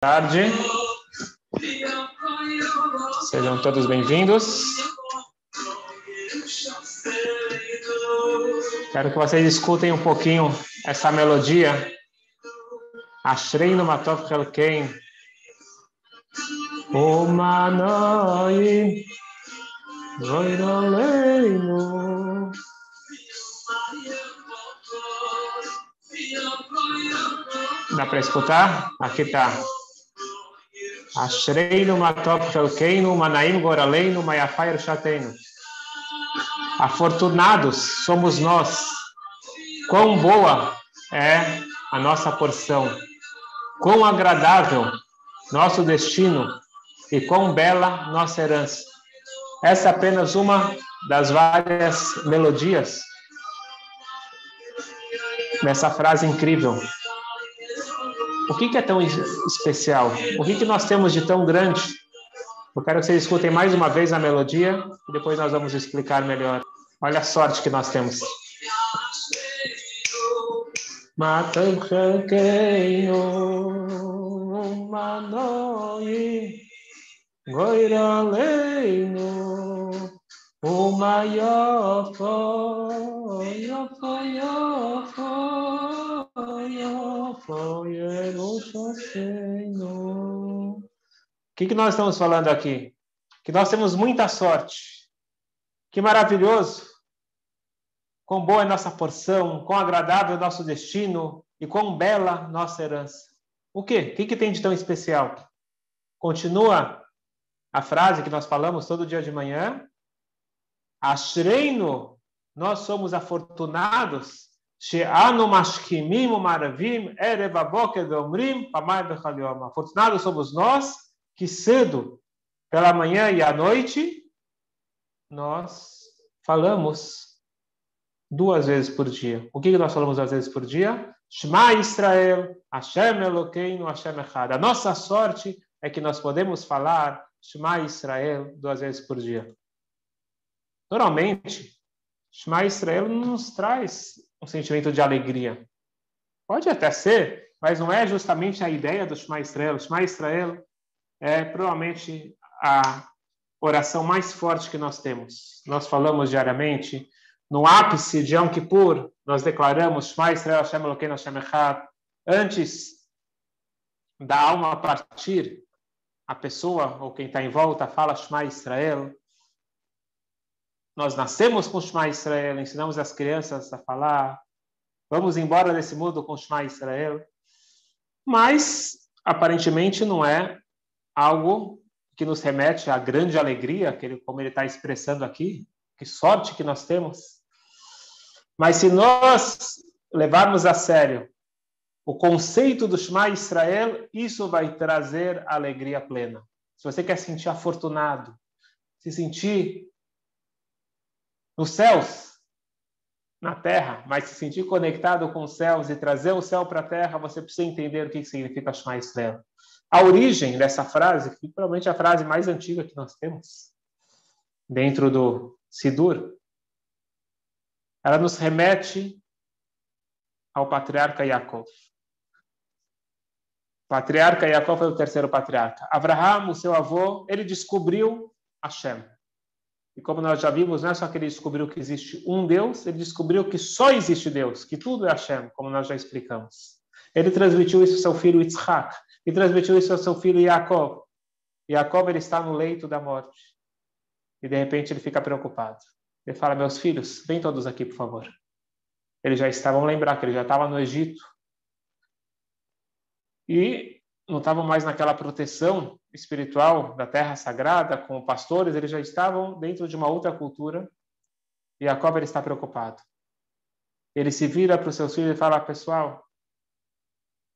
tarde. Sejam todos bem-vindos. Quero que vocês escutem um pouquinho essa melodia. Ashrei no Matov. O Manoi. Voiroleino. Dá para escutar? Aqui está. Ashreinu matop chelkeinu, manaim goraleinu, mayafai ershateinu. Afortunados somos nós. Quão boa é a nossa porção. Quão agradável nosso destino e quão bela nossa herança. Essa é apenas uma das várias melodias dessa frase incrível o que, que é tão especial? O que, que nós temos de tão grande? Eu quero que vocês escutem mais uma vez a melodia e depois nós vamos explicar melhor. Olha a sorte que nós temos. Goiraleinu uma yofo yofo yofo o que, que nós estamos falando aqui? Que nós temos muita sorte. Que maravilhoso. Quão boa é nossa porção, quão agradável é nosso destino e quão bela nossa herança. O quê? O que, que tem de tão especial? Continua a frase que nós falamos todo dia de manhã. Ashreino, nós somos afortunados She'anu mashkimim maravim erev aboker veomrim pamai bechalioma. Afortunados somos nós que cedo, pela manhã e à noite, nós falamos duas vezes por dia. O que nós falamos duas vezes por dia? Shema Israel, Hashem Elokeinu, Hashem Echad. A nossa sorte é que nós podemos falar Shema Israel duas vezes por dia. Normalmente, Shema Israel nos traz um sentimento de alegria. Pode até ser, mas não é justamente a ideia do Shema Israel. Shema Israel é provavelmente a oração mais forte que nós temos. Nós falamos diariamente, no ápice de Yom Kippur, nós declaramos Shema Israel, Hashem Elokeinu, Hashem Echad. Antes da alma partir, a pessoa ou quem está em volta fala Shema Israel. Nós nascemos com Shema Israel, ensinamos as crianças a falar. Vamos embora desse mundo com Shema Israel. Mas, aparentemente, não é algo que nos remete à grande alegria, que ele, como ele está expressando aqui. Que sorte que nós temos. Mas se nós levarmos a sério o conceito do Shema Israel, isso vai trazer alegria plena. Se você quer sentir afortunado, se sentir nos céus, na terra, mas se sentir conectado com os céus e trazer o céu para a terra, você precisa entender o que significa Shema Israel. A origem dessa frase, que provavelmente é a frase mais antiga que nós temos dentro do Sidur, ela nos remete ao patriarca Yaakov. Patriarca Yaakov foi o terceiro patriarca. Abraham, o seu avô, ele descobriu Hashem. E como nós já vimos, não é só que ele descobriu que existe um Deus, ele descobriu que só existe Deus, que tudo é Hashem, como nós já explicamos. Ele transmitiu isso ao seu filho Yitzhak, e transmitiu isso ao seu filho Yaakov. Yaakov ele está no leito da morte. E de repente ele fica preocupado. Ele fala: Meus filhos, vem todos aqui, por favor. Eles já estavam, lembrar que ele já estava no Egito. E não estavam mais naquela proteção espiritual da terra sagrada, com pastores, eles já estavam dentro de uma outra cultura. E Jacob ele está preocupado. Ele se vira para os seus filhos e fala: Pessoal,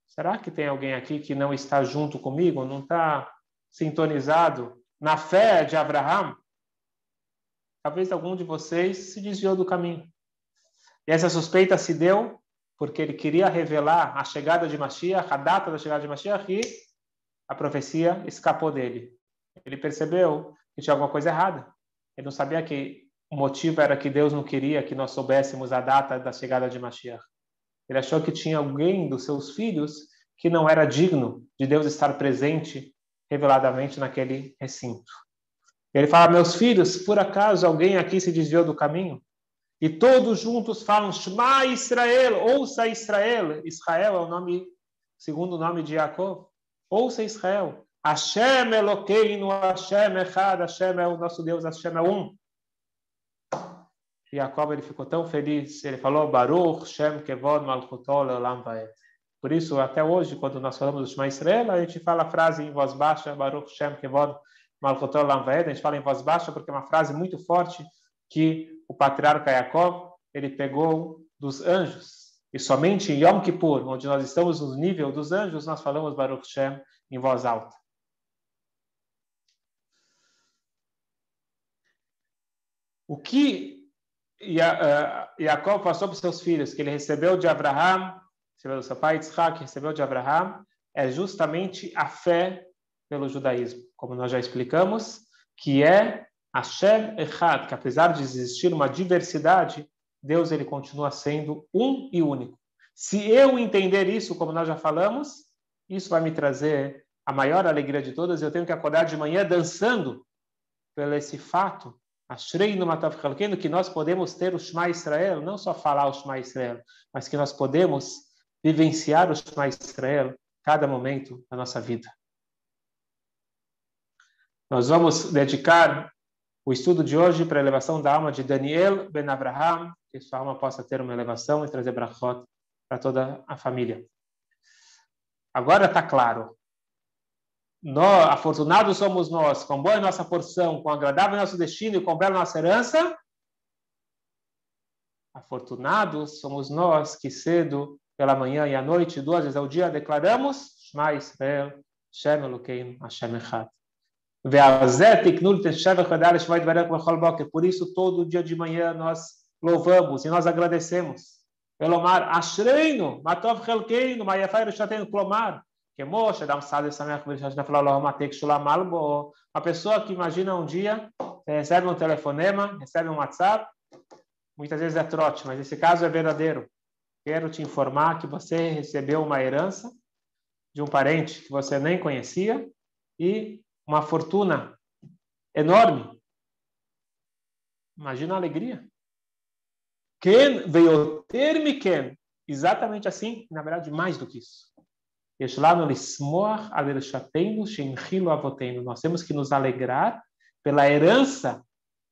será que tem alguém aqui que não está junto comigo, não está sintonizado na fé de Abraão? Talvez algum de vocês se desviou do caminho. E essa suspeita se deu porque ele queria revelar a chegada de Mashiach, a data da chegada de Mashiach, e a profecia escapou dele. Ele percebeu que tinha alguma coisa errada. Ele não sabia que o motivo era que Deus não queria que nós soubéssemos a data da chegada de Mashiach. Ele achou que tinha alguém dos seus filhos que não era digno de Deus estar presente reveladamente naquele recinto. Ele fala: Meus filhos, por acaso alguém aqui se desviou do caminho? E todos juntos falam: Shema Israel, ouça Israel. Israel é o nome, segundo o nome de Jacob. Ouça Israel. Hashem Elokeinu, Hashem Echad, Hashem é o nosso Deus, Hashem é um. E Jacob ele ficou tão feliz, ele falou: Baruch Shem Kevod Malchutol Olam Vaed. Por isso, até hoje, quando nós falamos do Shema Israel, a gente fala a frase em voz baixa, Baruch Shem Kevod Malchutol Olam Vaed. A gente fala em voz baixa porque é uma frase muito forte que o patriarca Yaakov ele pegou dos anjos. E somente em Yom Kippur, onde nós estamos no nível dos anjos, nós falamos Baruch Shem em voz alta. O que Yaakov passou para os seus filhos, que ele recebeu de Abraham, recebeu do seu pai Isaac, recebeu de Abraham, é justamente a fé pelo judaísmo, como nós já explicamos, que é Hashem Echad, que apesar de existir uma diversidade, Deus ele continua sendo um e único. Se eu entender isso, como nós já falamos, isso vai me trazer a maior alegria de todas. Eu tenho que acordar de manhã dançando pelo esse fato, Ashrei no Matav que nós podemos ter o Shema Israel, não só falar o Shema Israel, mas que nós podemos vivenciar o Shema Israel cada momento da nossa vida. Nós vamos dedicar o estudo de hoje para a elevação da alma de Daniel Ben Abraham, que sua alma possa ter uma elevação e trazer brachot para toda a família. Agora está claro. Nós, afortunados somos nós, com boa é nossa porção, com agradável nosso destino e com bela nossa herança. Afortunados somos nós que cedo, pela manhã e à noite, duas vezes ao dia, declaramos Shema Israel, Shem Elokeinu, Hashem Echad. Por isso, todo dia de manhã nós louvamos e nós agradecemos. Elomar, Ashreinu, Matov Helkeinu, Mayafai Rishatenu, Klomar, Kemo, Shadam Sade Sameach Virshashna Flalomatek Shulamal Bo. Uma pessoa que imagina um dia, recebe um telefonema, recebe um WhatsApp, muitas vezes é trote, mas esse caso é verdadeiro. Quero te informar que você recebeu uma herança de um parente que você nem conhecia e uma fortuna enorme. Imagina a alegria. Ken veio ter me Ken. Exatamente assim, na verdade, mais do que isso. Nós temos que nos alegrar pela herança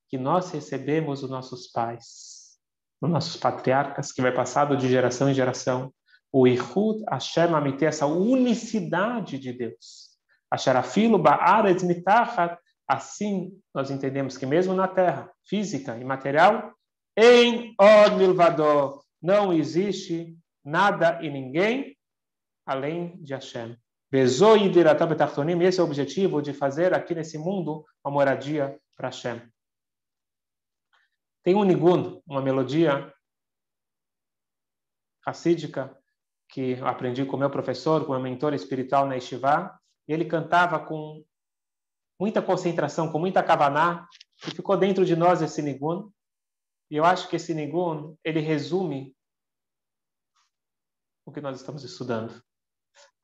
que nós recebemos dos nossos pais, dos nossos patriarcas, que vai passado de geração em geração. O Ihud Hashem Amite, essa unicidade de Deus. Assim, nós entendemos que mesmo na terra, física e material, em od não existe nada e ninguém além de Hashem. Esse é o objetivo de fazer aqui nesse mundo uma moradia para Hashem. Tem um nigun, uma melodia racídica, que aprendi com meu professor, com meu mentor espiritual na Yeshiva, ele cantava com muita concentração, com muita kavaná, e ficou dentro de nós esse nigun. E eu acho que esse nigun, ele resume o que nós estamos estudando.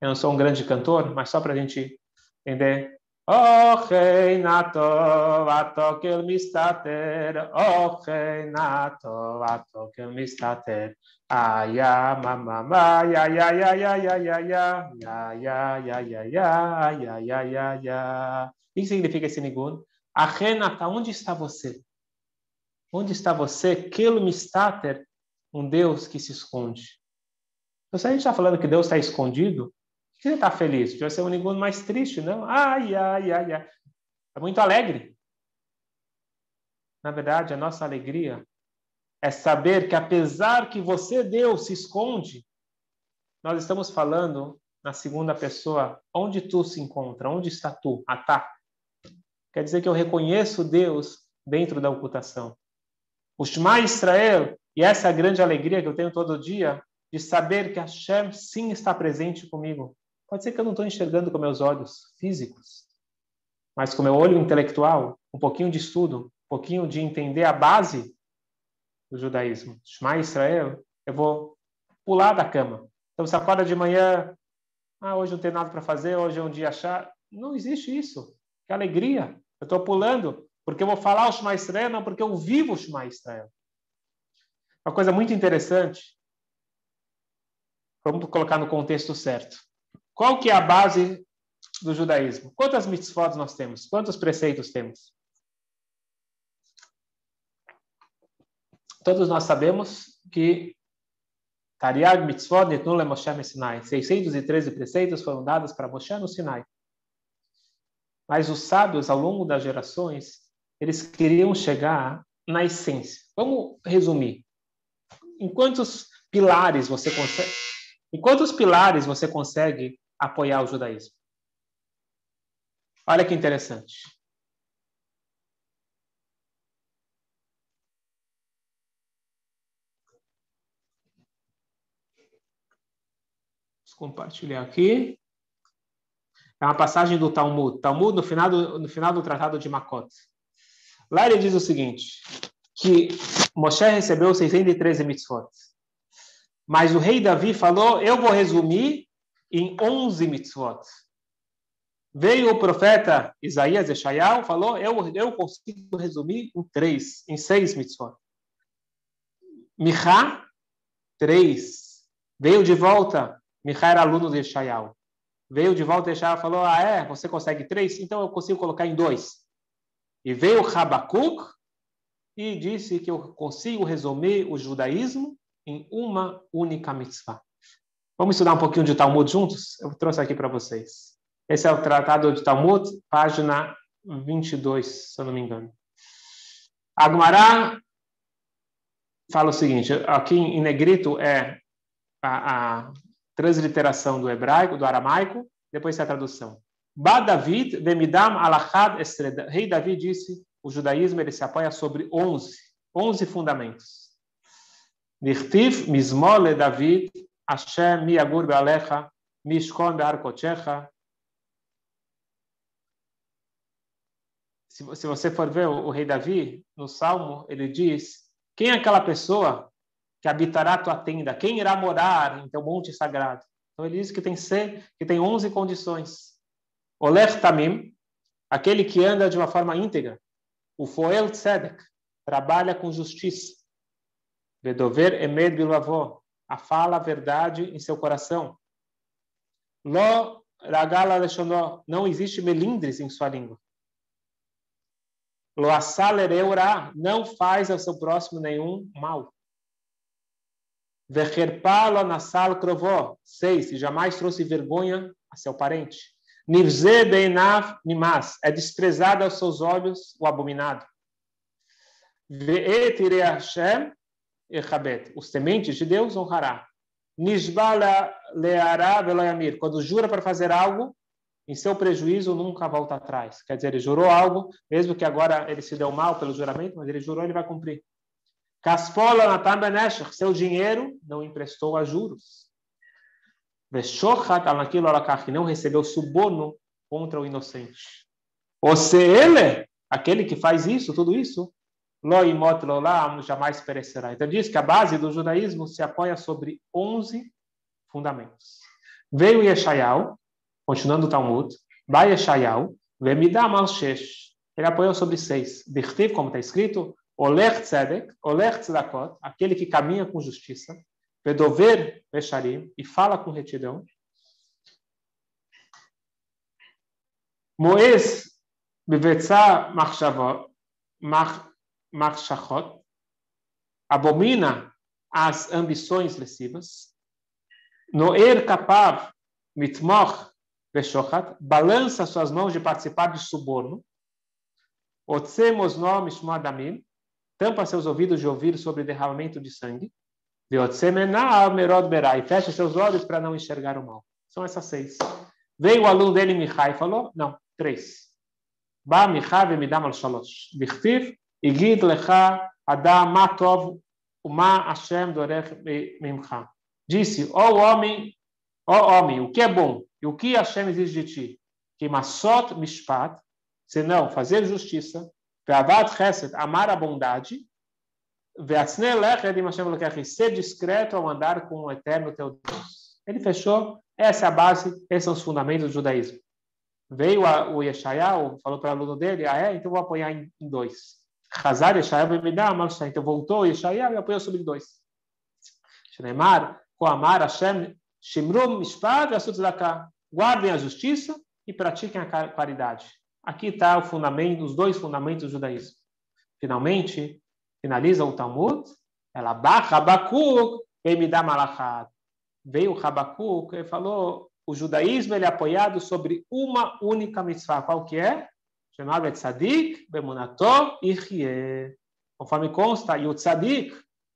Eu não sou um grande cantor, mas só para a gente entender. Oh, Reinato, atokel mistater, oh, Reinato, atokel mistater. Ai, ai, mamamá, ai, ai, ai, ai, ai, ai, ai, ai, ai, ai, ai, ai, ai, ai, ai, ai. O que significa esse nigun? A onde está você? Onde está você? Kel mistater, um Deus que se esconde. Então, se a gente está falando que Deus está escondido, você está feliz? Devia ser um nigun mais triste, não? Ai, ai, ai, ai. É muito alegre. Na verdade, a nossa alegria é saber que apesar que você, Deus, se esconde, nós estamos falando na segunda pessoa, onde tu se encontra, onde está tu, Atá. Quer dizer que eu reconheço Deus dentro da ocultação. O Shema Israel, e essa é a grande alegria que eu tenho todo dia, de saber que Hashem sim está presente comigo. Pode ser que eu não estou enxergando com meus olhos físicos, mas com meu olho intelectual, um pouquinho de estudo, um pouquinho de entender a base do judaísmo. Shema Israel, eu vou pular da cama. Então você acorda de manhã, Ah, hoje não tem nada para fazer, hoje é um dia chato. Não existe isso. Que alegria. Eu estou pulando porque eu vou falar o Shema Israel, não porque eu vivo o Shema Israel. Uma coisa muito interessante. Vamos colocar no contexto certo. Qual que é a base do judaísmo? Quantas mitzvot nós temos? Quantos preceitos temos? Todos nós sabemos que Tariag mitzvot nitnu le Moshe no Sinai. 613 preceitos foram dados para Moshe no Sinai. Mas os sábios, ao longo das gerações, eles queriam chegar na essência. Vamos resumir. Em quantos pilares você consegue, em quantos pilares você consegue apoiar o judaísmo? Olha que interessante. compartilhar aqui. É uma passagem do Talmud. Talmud, no final do, no final do Tratado de Makot. Lá ele diz o seguinte, que Moshe recebeu 613 mitzvot. Mas o rei Davi falou, eu vou resumir em 11 mitzvot. Veio o profeta Isaías Eshayal, falou, eu, eu consigo resumir em três, em seis mitzvot. Michá, três. Veio de volta Michal era aluno de Shayal. Veio de volta e Shayal falou: Ah, é? Você consegue três? Então eu consigo colocar em dois. E veio Habakkuk e disse que eu consigo resumir o judaísmo em uma única mitzvah. Vamos estudar um pouquinho de Talmud juntos? Eu trouxe aqui para vocês. Esse é o Tratado de Talmud, página 22, se eu não me engano. Agmará fala o seguinte, aqui em negrito é a, a transliteração do hebraico, do aramaico, depois é a tradução. Ba David vemidam alachad estreda. Rei Davi disse, o judaísmo ele se apoia sobre 11, 11 fundamentos. Nirtiv mismole David, Hashem miagur bealecha, mishkon bearkochecha. Se você for ver o, o rei Davi, no Salmo, ele diz, quem é aquela pessoa que habitará tua tenda? Quem irá morar em teu monte sagrado? Então ele diz que tem ser, que tem 11 condições. Oler tamim, aquele que anda de uma forma íntegra. O foel tzedek, trabalha com justiça. Vedover emed bilavó, a fala a verdade em seu coração. Lo ragala leshonó, não existe melindres em sua língua. Lo asalereura, não faz ao seu próximo nenhum mal. Vecherpalo nasal crovó. Seis, jamais trouxe vergonha a seu parente. Nivze beinav nimas. É desprezado aos seus olhos o abominado. Ve'et Hashem echabet. Os tementes de Deus honrará. Nishbala leará veloyamir. Quando jura para fazer algo, em seu prejuízo nunca volta atrás. Quer dizer, ele jurou algo, mesmo que agora ele se deu mal pelo juramento, mas ele jurou, ele vai cumprir. Kaspola Natan Benesher, seu dinheiro não emprestou a juros. Veshochat al-Nakil Alakach, não recebeu suborno contra o inocente. Ou se ele, aquele que faz isso, tudo isso, lo imot lolam, jamais perecerá. Então diz que a base do judaísmo se apoia sobre 11 fundamentos. Veio Yeshayal, continuando o Talmud, vai Yeshayal, vemidam al-shesh. Ele apoiou sobre seis. Dirtiv, como está escrito, Oler Tzedek, Oler Tzedakot, aquele que caminha com justiça, Vedover Mesharim, e fala com retidão. Moes Bevetza Marshachot, abomina as ambições lecivas. Noer Kapav Mitmoch Veshochat, balança suas mãos de participar de suborno. Otsemos nomes Moadamim, tampa seus ouvidos de ouvir sobre derramamento de sangue. E fecha seus olhos para não enxergar o mal. São essas seis. Veio o aluno dele, Mihai, e falou: Não, três. Ba Mihai me dá mal shalosh. Igid lecha adam matov uma Hashem dorech mimcha. Disse: Ó homem, ó homem, o que é bom e o que Hashem exige de ti? Que masot mishpat, senão fazer justiça, Ve'avat chesed, amar a bondade. Ve'atzne leched im Hashem ser discreto ao andar com o eterno teu Deus. Ele fechou Essa é a base, esses são os fundamentos do judaísmo. Veio a, o Yeshayahu, falou para o aluno dele, ah é? Então vou apoiar em, em dois. Hazar Yeshayahu me dá, então voltou Yeshayahu e apoiou sobre dois. Shneimar, Koamar, Hashem, Shimrum, Mishpat, Asutzaká. Guardem a justiça e pratiquem a caridade. Aqui está o fundamento, os dois fundamentos do judaísmo. Finalmente, finaliza o Talmud, ela Rabakuk, me dá malachat. Veio o Rabakuk e falou, o judaísmo ele é apoiado sobre uma única mitzvah. Qual que é? Chamada Tzadik, Bemunato e. Conforme consta, e o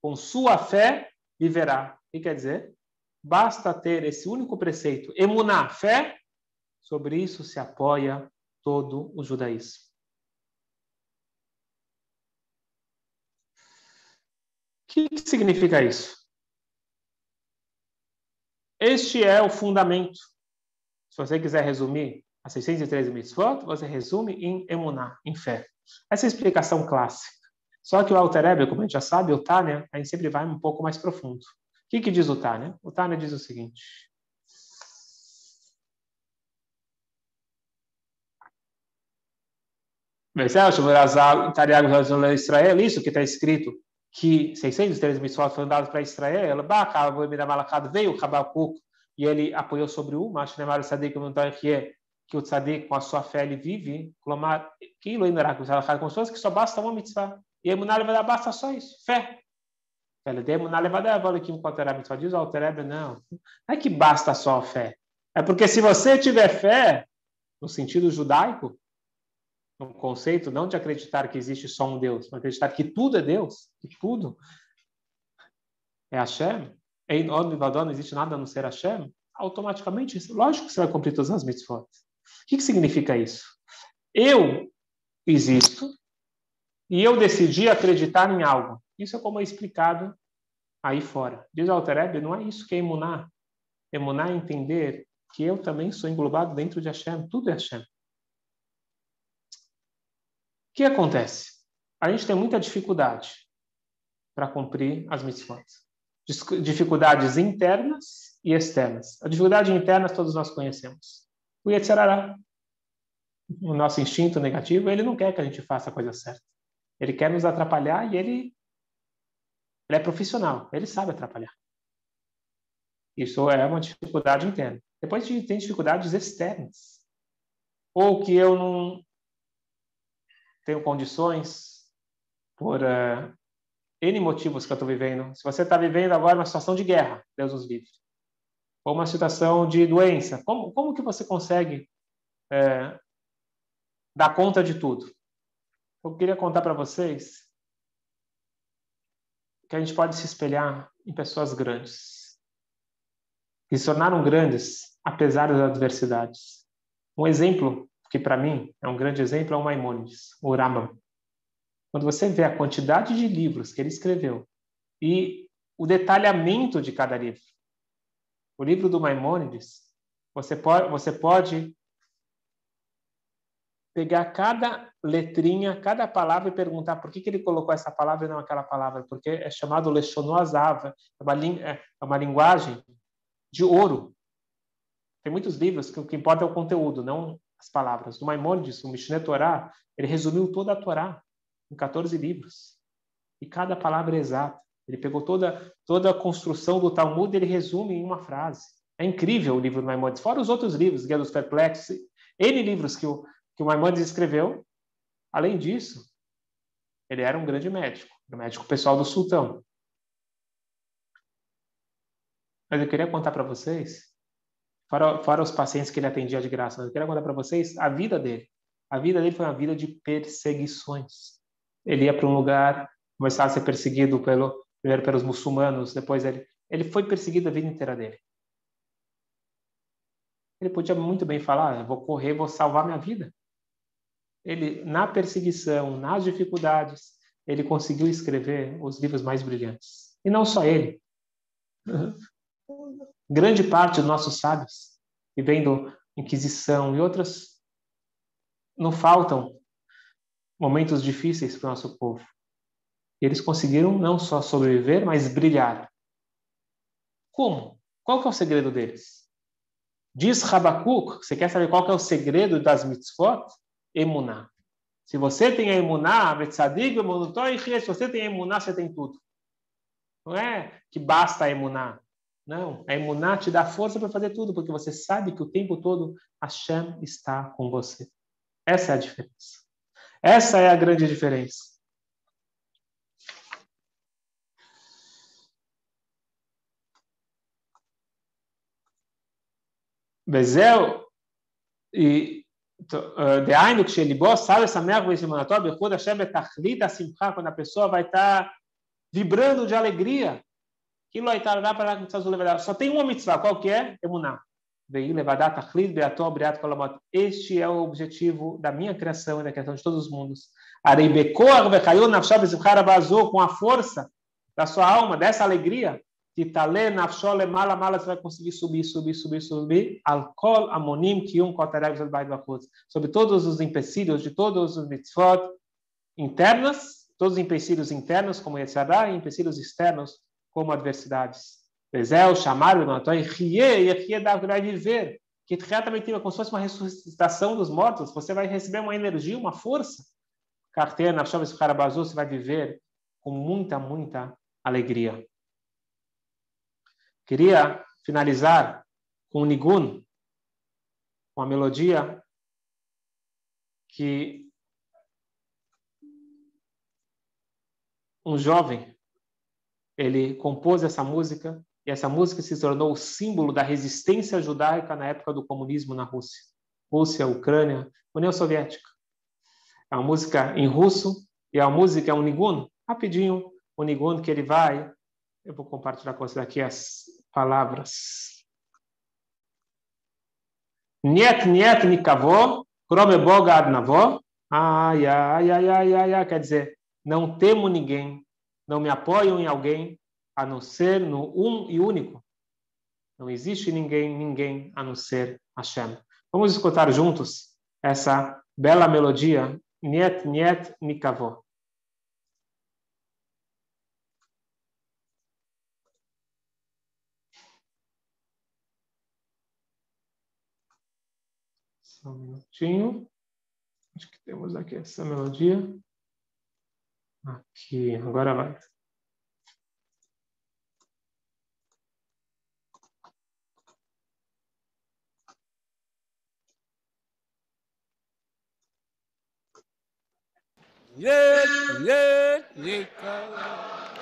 com sua fé, viverá. O que quer dizer? Basta ter esse único preceito, emuná, fé, sobre isso se apoia todo o judaísmo. O que significa isso? Este é o fundamento. Se você quiser resumir as 613 mitzvot, você resume em emuná, em fé. Essa é a explicação clássica. Só que o Alter Rebbe, como a gente já sabe, o Tânia, a gente sempre vai um pouco mais profundo. O que, que diz o Tânia? O Tânia diz o seguinte. Israel, isso que está escrito, que 603 mitzvot foram dados para Israel, veio Habakkuk e ele apoiou sobre o que o tzadik com a sua fé ele vive, que como que só basta uma mitzvah. E a emuná levada basta só isso, fé. Ela tem emuná levada, agora que o mitzvah diz, Alterebe, não. Não é que basta só a fé. É porque se você tiver fé, no sentido judaico, no conceito não de acreditar que existe só um Deus, mas acreditar que tudo é Deus, que tudo é Hashem, em não existe nada a não ser Hashem, automaticamente, lógico que você vai cumprir todas as mitzvot. O que, que significa isso? Eu existo, e eu decidi acreditar em algo. Isso é como é explicado aí fora. Diz Alter não é isso que é emunar. Emunar é entender que eu também sou englobado dentro de Hashem, tudo é Hashem. O que acontece? A gente tem muita dificuldade para cumprir as mitzvot. Dificuldades internas e externas. A dificuldade interna todos nós conhecemos. O Yetzirará, o nosso instinto negativo, ele não quer que a gente faça a coisa certa. Ele quer nos atrapalhar e ele, ele é profissional, ele sabe atrapalhar. Isso é uma dificuldade interna. Depois tem dificuldades externas. Ou que eu não tenho condições por uh, N motivos que eu estou vivendo. Se você está vivendo agora uma situação de guerra, Deus nos livre, ou uma situação de doença, como, como que você consegue é, dar conta de tudo? Eu queria contar para vocês que a gente pode se espelhar em pessoas grandes, que se tornaram grandes apesar das adversidades. Um exemplo que para mim é um grande exemplo é o Maimonides, o Rambam. Quando você vê a quantidade de livros que ele escreveu e o detalhamento de cada livro, o livro do Maimonides, você pode, você pode pegar cada letrinha, cada palavra e perguntar por que, que ele colocou essa palavra e não aquela palavra, porque é chamado Lechonoazava, é uma, é, é uma linguagem de ouro. Tem muitos livros que o que importa é o conteúdo, não as palavras. No Maimonides, o Mishneh Torah, ele resumiu toda a Torá em 14 livros. E cada palavra é exata. Ele pegou toda, toda a construção do Talmud e ele resume em uma frase. É incrível o livro do Maimonides. Fora os outros livros, Guia dos Perplexos, N livros que o, que o Maimonides escreveu. Além disso, ele era um grande médico, um médico pessoal do sultão. Mas eu queria contar para vocês, fora, fora os pacientes que ele atendia de graça, mas eu queria contar para vocês a vida dele. A vida dele foi uma vida de perseguições. Ele ia para um lugar, começava a ser perseguido pelo, primeiro pelos muçulmanos, depois ele, ele foi perseguido a vida inteira dele. Ele podia muito bem falar: vou correr, vou salvar minha vida ele na perseguição, nas dificuldades, ele conseguiu escrever os livros mais brilhantes. E não só ele. Grande parte dos nossos sábios, vivendo Inquisição e outras, não faltam momentos difíceis para o nosso povo. Eles conseguiram não só sobreviver, mas brilhar. Como? Qual que é o segredo deles? Diz Rabakuk, você quer saber qual que é o segredo das mitzvot? Emuná. Se você tem a emuná, se você tem a emuná, você tem tudo. Não é que basta a emuná. Não, a emuná te dá força para fazer tudo, porque você sabe que o tempo todo Hashem está com você. Essa é a diferença. Essa é a grande diferença. וזהו, דהיינו, כשליבו סל לשמח ולשמונתו בייחוד השם בתכלית השמחה, quando a pessoa vai estar vibrando de alegria, aquilo aí está lá para lá Só tem uma mitzvah, qual que é? Emuná. Este é o objetivo da minha criação e da criação de todos os mundos. Com a força da sua alma, dessa alegria, Titale nafshole mala mala, você vai conseguir subir, subir, subir, subir. Alcool amonim kium kotareg Sobre todos os empecilhos de todos os mitzvot internas, todos os empecilhos internos, como Yetzirah, e empecilhos externos, como adversidades. Bezel, chamar o Notói, rie, e rie da vai viver. Que também tem como se fosse uma ressuscitação dos mortos. Você vai receber uma energia, uma força. Carteira, nafshole, você vai viver com muita, muita alegria. Queria finalizar com um nigun, com a melodia que um jovem ele compôs essa música e essa música se tornou o símbolo da resistência judaica na época do comunismo na Rússia. Rússia, Ucrânia, União Soviética. É uma música em russo e a música é um nigun, rapidinho, um nigun que ele vai eu vou compartilhar com você aqui as palavras. Niet, niet, nikavó, krome boga adnavó. Ai, ai, ai, ai, ai, ai, quer dizer, não temo ninguém, não me apoio em alguém, a não ser no um e único. Não existe ninguém, ninguém a não ser Hashem. Vamos escutar juntos essa bela melodia, Niet, Niet, Nikavó. Só um minutinho. Acho que temos aqui essa melodia. Aqui, agora vai. Yeah, yeah, yeah.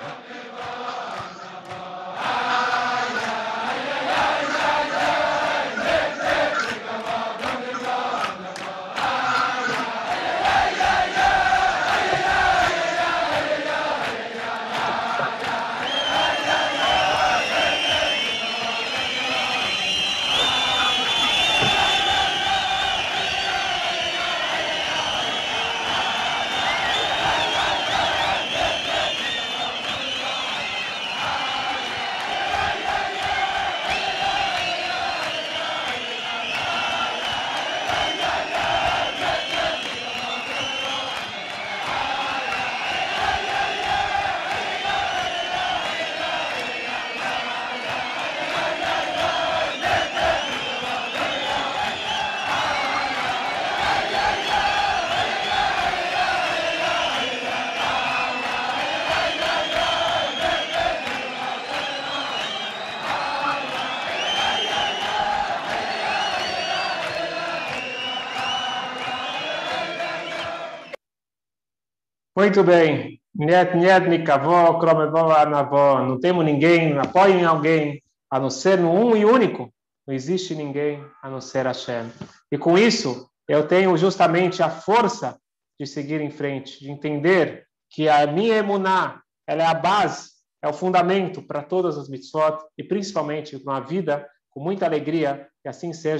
Muito bem. Niet, niet, nikavó, kromevó. Não temos ninguém, não apoio em alguém, a não ser no um e único. Não existe ninguém a não ser Hashem. E com isso, eu tenho justamente a força de seguir em frente, de entender que a minha emuná, ela é a base, é o fundamento para todas as mitzvot e principalmente uma vida com muita alegria, que assim seja.